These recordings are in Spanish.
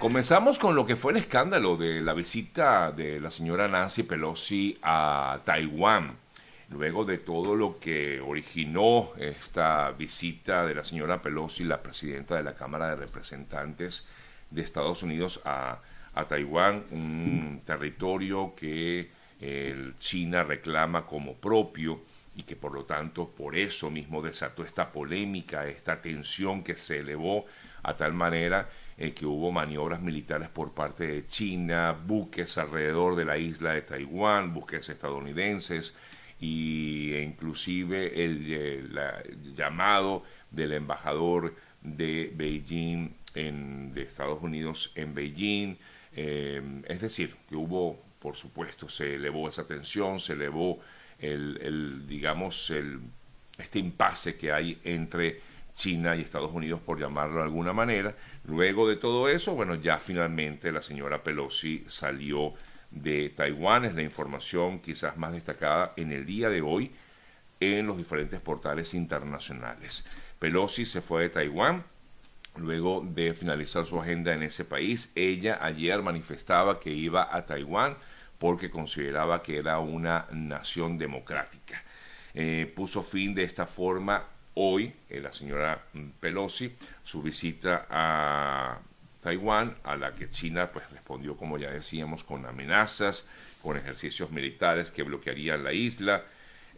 Comenzamos con lo que fue el escándalo de la visita de la señora Nancy Pelosi a Taiwán. Luego de todo lo que originó esta visita de la señora Pelosi, la presidenta de la Cámara de Representantes de Estados Unidos a, Taiwán, un territorio que China reclama como propio y que por lo tanto por eso mismo desató esta polémica, esta tensión que se elevó a tal manera eh, que hubo maniobras militares por parte de China, buques alrededor de la isla de Taiwán, buques estadounidenses y, e inclusive el, eh, llamado del embajador de Beijing en, de Estados Unidos en Beijing. Eh, es decir, que hubo, por supuesto, se elevó esa tensión, se elevó el, el digamos, el, este impasse que hay entre China y Estados Unidos, por llamarlo de alguna manera. Luego de todo eso, bueno, ya finalmente la señora Pelosi salió de Taiwán. Es la información quizás más destacada en el día de hoy en los diferentes portales internacionales. Pelosi se fue de Taiwán luego de finalizar su agenda en ese país. Ella ayer manifestaba que iba a Taiwán porque consideraba que era una nación democrática. Eh, puso fin de esta forma hoy eh, la señora Pelosi su visita a Taiwán, a la que China pues respondió, como ya decíamos, con amenazas, con ejercicios militares que bloquearían la isla.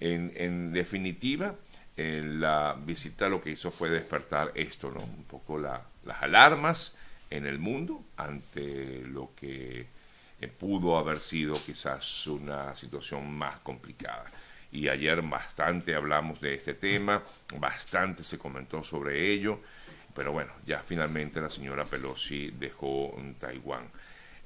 En, definitiva, la visita lo que hizo fue despertar esto, ¿no? Un poco las alarmas en el mundo ante lo que eh, pudo haber sido quizás una situación más complicada y ayer bastante hablamos de este tema, bastante se comentó sobre ello, pero bueno, ya finalmente la señora Pelosi dejó Taiwán.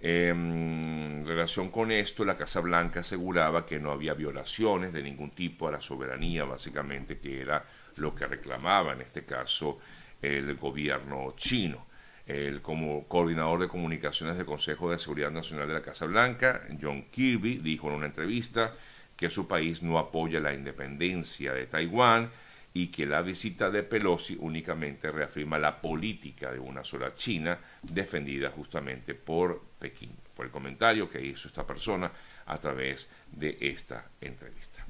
En relación con esto, la Casa Blanca aseguraba que no había violaciones de ningún tipo a la soberanía, básicamente, que era lo que reclamaba en este caso el gobierno chino. El como coordinador de comunicaciones del Consejo de Seguridad Nacional de la Casa Blanca, John Kirby, dijo en una entrevista que su país no apoya la independencia de Taiwán y que la visita de Pelosi únicamente reafirma la política de una sola China defendida justamente por Pekín. Fue el comentario que hizo esta persona a través de esta entrevista.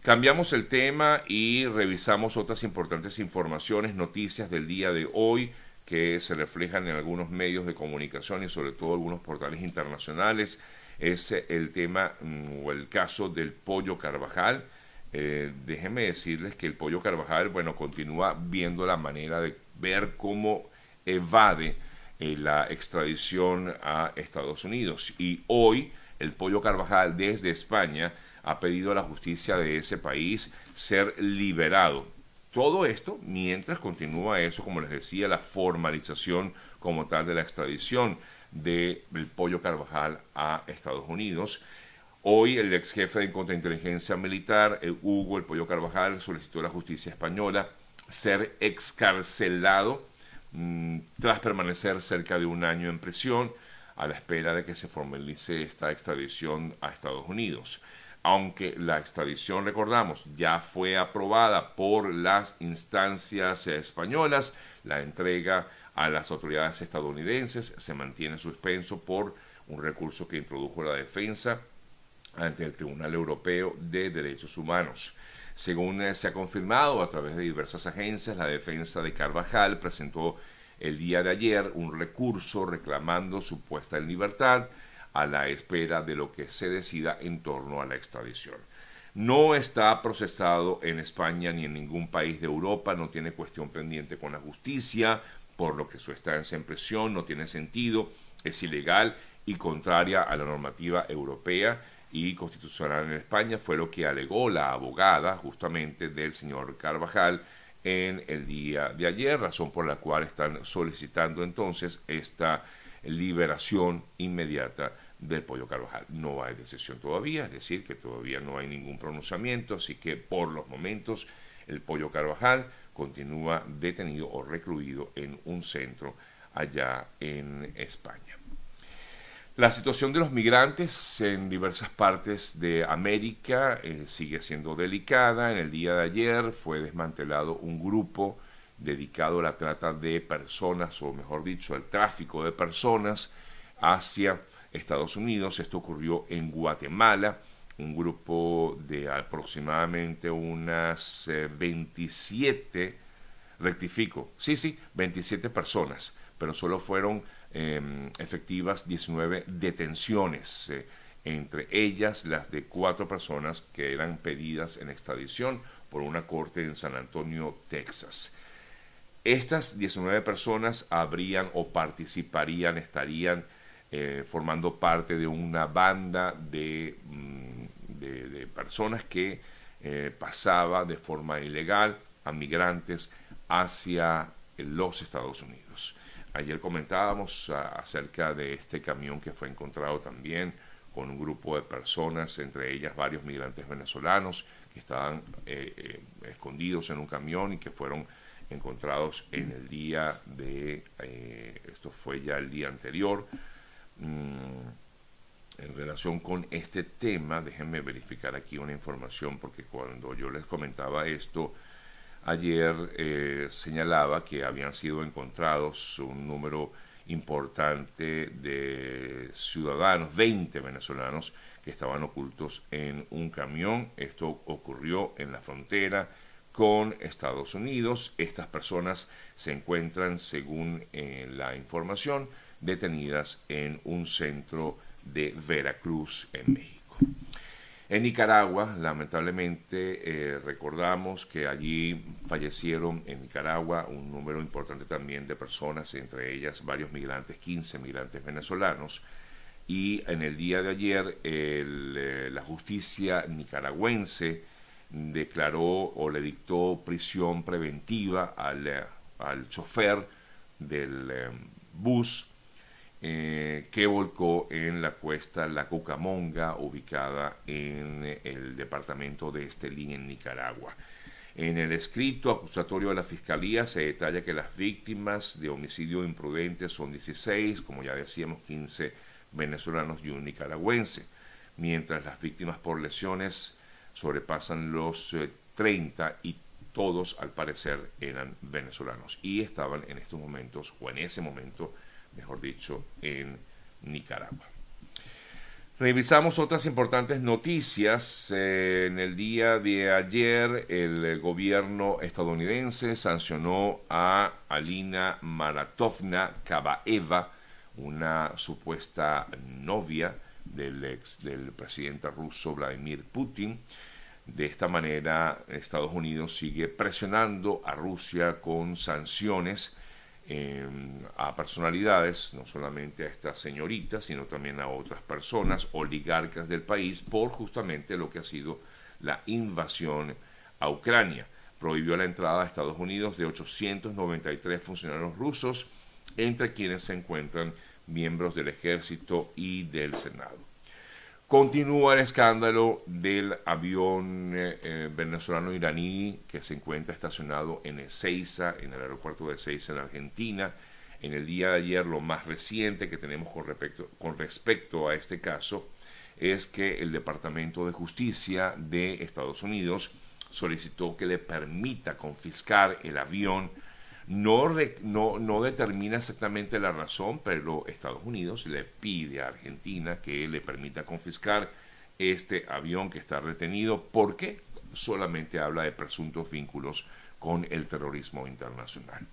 Cambiamos el tema y revisamos otras importantes informaciones, noticias del día de hoy que se reflejan en algunos medios de comunicación y sobre todo algunos portales internacionales es el tema mm, o el caso del pollo Carvajal. Eh, déjenme decirles que el pollo Carvajal, bueno, continúa viendo la manera de ver cómo evade eh, la extradición a Estados Unidos. Y hoy el pollo Carvajal desde España ha pedido a la justicia de ese país ser liberado. Todo esto mientras continúa eso, como les decía, la formalización como tal de la extradición del Pollo Carvajal a Estados Unidos. Hoy el ex jefe de contrainteligencia militar, eh, Hugo El Pollo Carvajal, solicitó a la justicia española ser excarcelado mm, tras permanecer cerca de un año en prisión a la espera de que se formalice esta extradición a Estados Unidos. Aunque la extradición, recordamos, ya fue aprobada por las instancias españolas, la entrega a las autoridades estadounidenses, se mantiene suspenso por un recurso que introdujo la defensa ante el Tribunal Europeo de Derechos Humanos. Según eh, se ha confirmado a través de diversas agencias, la defensa de Carvajal presentó el día de ayer un recurso reclamando su puesta en libertad a la espera de lo que se decida en torno a la extradición. No está procesado en España ni en ningún país de Europa, no tiene cuestión pendiente con la justicia, por lo que su estancia en prisión no tiene sentido, es ilegal y contraria a la normativa europea y constitucional en España, fue lo que alegó la abogada justamente del señor Carvajal en el día de ayer, razón por la cual están solicitando entonces esta liberación inmediata del pollo Carvajal. No hay decisión todavía, es decir, que todavía no hay ningún pronunciamiento, así que por los momentos el pollo Carvajal continúa detenido o recluido en un centro allá en España. La situación de los migrantes en diversas partes de América eh, sigue siendo delicada. En el día de ayer fue desmantelado un grupo dedicado a la trata de personas, o mejor dicho, el tráfico de personas hacia Estados Unidos. Esto ocurrió en Guatemala. Un grupo de aproximadamente unas 27, eh, rectifico, sí, sí, 27 personas, pero solo fueron em, efectivas 19 detenciones. Eh, entre ellas las de cuatro personas que eran pedidas en extradición por una corte en San Antonio, Texas. Estas 19 personas habrían o participarían, estarían eh, formando parte de una banda de, mm, de, personas que eh, pasaba de forma ilegal a migrantes hacia los Estados Unidos. Ayer comentábamos acerca de este camión que fue encontrado también con un grupo de personas, entre ellas varios migrantes venezolanos que estaban eh, eh, escondidos en un camión y que fueron encontrados en el día de, eh, esto fue ya el día anterior. Mm, en relación con este tema, déjenme verificar aquí una información porque cuando yo les comentaba esto, ayer señalaba que habían sido encontrados un número importante de ciudadanos, 20 venezolanos que estaban ocultos en un camión. Esto ocurrió en la frontera con Estados Unidos. Estas personas se encuentran, según eh, la información, detenidas en un centro de Veracruz, en México. En Nicaragua, lamentablemente, eh, recordamos que allí fallecieron en Nicaragua un número importante también de personas, entre ellas varios migrantes, 15 migrantes venezolanos. Y en el día de ayer, eh, la justicia nicaragüense declaró o le dictó prisión preventiva al, eh, al chofer del bus eh, que volcó en la cuesta La Cucamonga, ubicada en el departamento de Estelín, en Nicaragua. En el escrito acusatorio de la Fiscalía se detalla que las víctimas de homicidio imprudente son 16, como ya decíamos, 15 venezolanos y un nicaragüense, mientras las víctimas por lesiones sobrepasan los 30 eh, y todos al parecer eran venezolanos y estaban en estos momentos o en ese momento mejor dicho, en Nicaragua. Revisamos otras importantes noticias. Eh, en el día de ayer, el gobierno estadounidense sancionó a Alina Maratovna Kabaeva, una supuesta novia del ex del presidente ruso Vladimir Putin. De esta manera, Estados Unidos sigue presionando a Rusia con sanciones a personalidades, no solamente a esta señorita, sino también a otras personas, oligarcas del país, por justamente lo que ha sido la invasión a Ucrania. Prohibió la entrada a Estados Unidos de 893 funcionarios rusos, entre quienes se encuentran miembros del ejército y del Senado. Continúa el escándalo del avión eh, eh, venezolano-iraní que se encuentra estacionado en Ezeiza, en el aeropuerto de Ezeiza, en Argentina. En el día de ayer, lo más reciente que tenemos con respecto, con respecto a este caso es que el Departamento de Justicia de Estados Unidos solicitó que le permita confiscar el avión no, no, determina exactamente la razón, pero Estados Unidos le pide a Argentina que le permita confiscar este avión que está retenido porque solamente habla de presuntos vínculos con el terrorismo internacional.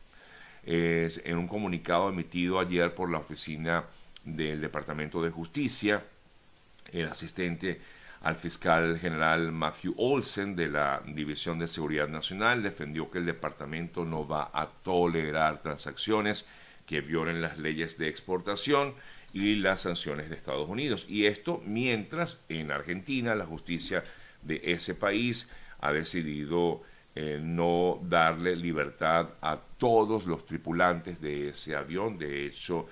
Es en un comunicado emitido ayer por la oficina del Departamento de Justicia, el asistente al fiscal general Matthew Olsen de la División de Seguridad Nacional defendió que el departamento no va a tolerar transacciones que violen las leyes de exportación y las sanciones de Estados Unidos. Y esto mientras en Argentina la justicia de ese país ha decidido eh, no darle libertad a todos los tripulantes de ese avión. De hecho,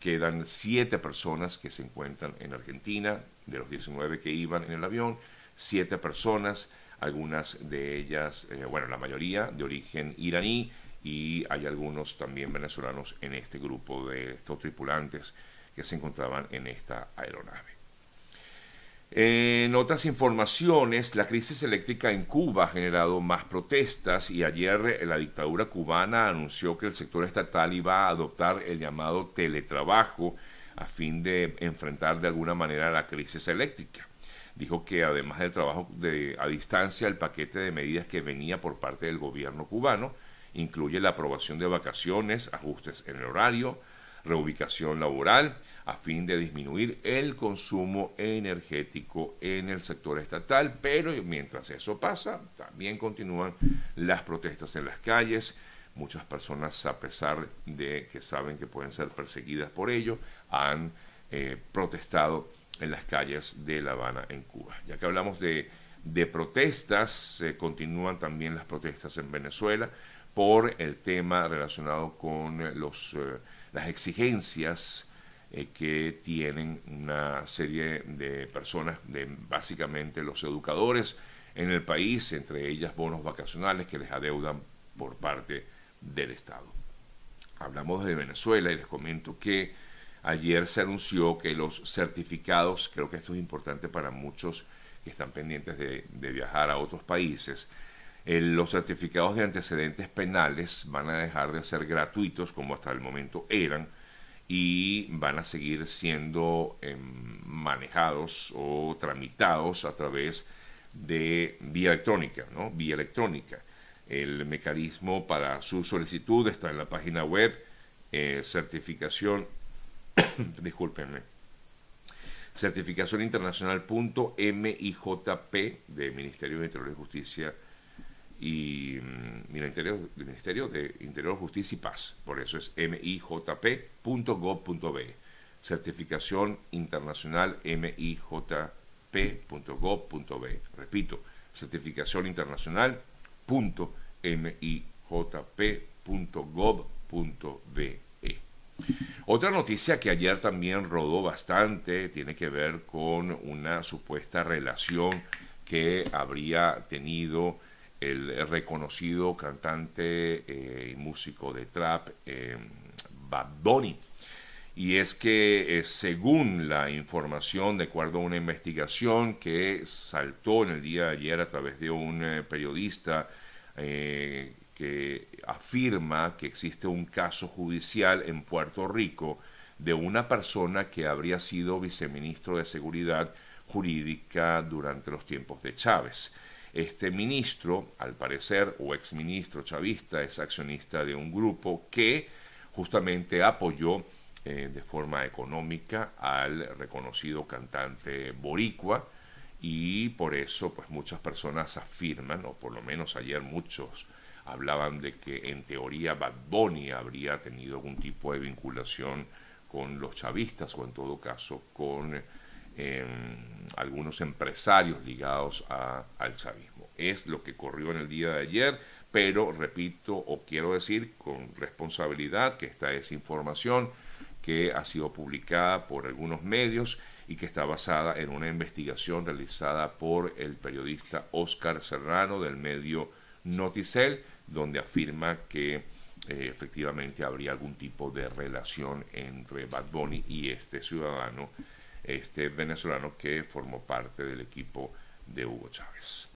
quedan siete personas que se encuentran en Argentina, de los 19 que iban en el avión, siete personas, algunas de ellas, eh, bueno, la mayoría de origen iraní y hay algunos también venezolanos en este grupo de estos tripulantes que se encontraban en esta aeronave. En otras informaciones, la crisis eléctrica en Cuba ha generado más protestas y ayer la dictadura cubana anunció que el sector estatal iba a adoptar el llamado teletrabajo a fin de enfrentar de alguna manera la crisis eléctrica. Dijo que además del trabajo de, a distancia, el paquete de medidas que venía por parte del gobierno cubano incluye la aprobación de vacaciones, ajustes en el horario, reubicación laboral, a fin de disminuir el consumo energético en el sector estatal, pero mientras eso pasa, también continúan las protestas en las calles. Muchas personas, a pesar de que saben que pueden ser perseguidas por ello, han eh, protestado en las calles de La Habana, en Cuba. Ya que hablamos de, protestas, continúan también las protestas en Venezuela por el tema relacionado con los, eh, las exigencias eh, que tienen una serie de personas, de básicamente los educadores en el país, entre ellas bonos vacacionales que les adeudan por parte del Estado. Hablamos de Venezuela y les comento que ayer se anunció que los certificados, creo que esto es importante para muchos que están pendientes de, viajar a otros países, eh, los certificados de antecedentes penales van a dejar de ser gratuitos como hasta el momento eran y van a seguir siendo em, manejados o tramitados a través de vía electrónica, ¿no? Vía electrónica. El mecanismo para su solicitud está en la página web eh, certificación, discúlpenme, certificación internacional.mijp de Ministerio de Interior y Justicia y mm, Ministerio, Ministerio de Interior, Justicia y Paz. Por eso es mijp.gov.be. Certificación internacional mijp.gov.be. Repito, certificación internacional.mijp.gov.be. Otra noticia que ayer también rodó bastante tiene que ver con una supuesta relación que habría tenido el reconocido cantante eh, y músico de trap eh, Bad Bunny. Y es que eh, según la información, de acuerdo a una investigación que saltó en el día de ayer a través de un periodista que afirma que existe un caso judicial en Puerto Rico de una persona que habría sido viceministro de Seguridad Jurídica durante los tiempos de Chávez. Este ministro, al parecer, o exministro chavista, es accionista de un grupo que justamente apoyó eh, de forma económica al reconocido cantante boricua y por eso pues muchas personas afirman, o por lo menos ayer muchos hablaban de que en teoría Bad Bunny habría tenido algún tipo de vinculación con los chavistas o en todo caso con algunos empresarios ligados al chavismo. Es lo que corrió en el día de ayer, pero repito o quiero decir con responsabilidad que esta es información que ha sido publicada por algunos medios y que está basada en una investigación realizada por el periodista Oscar Serrano del medio Noticel, donde afirma que eh, efectivamente habría algún tipo de relación entre Bad Bunny y este ciudadano este venezolano que formó parte del equipo de Hugo Chávez.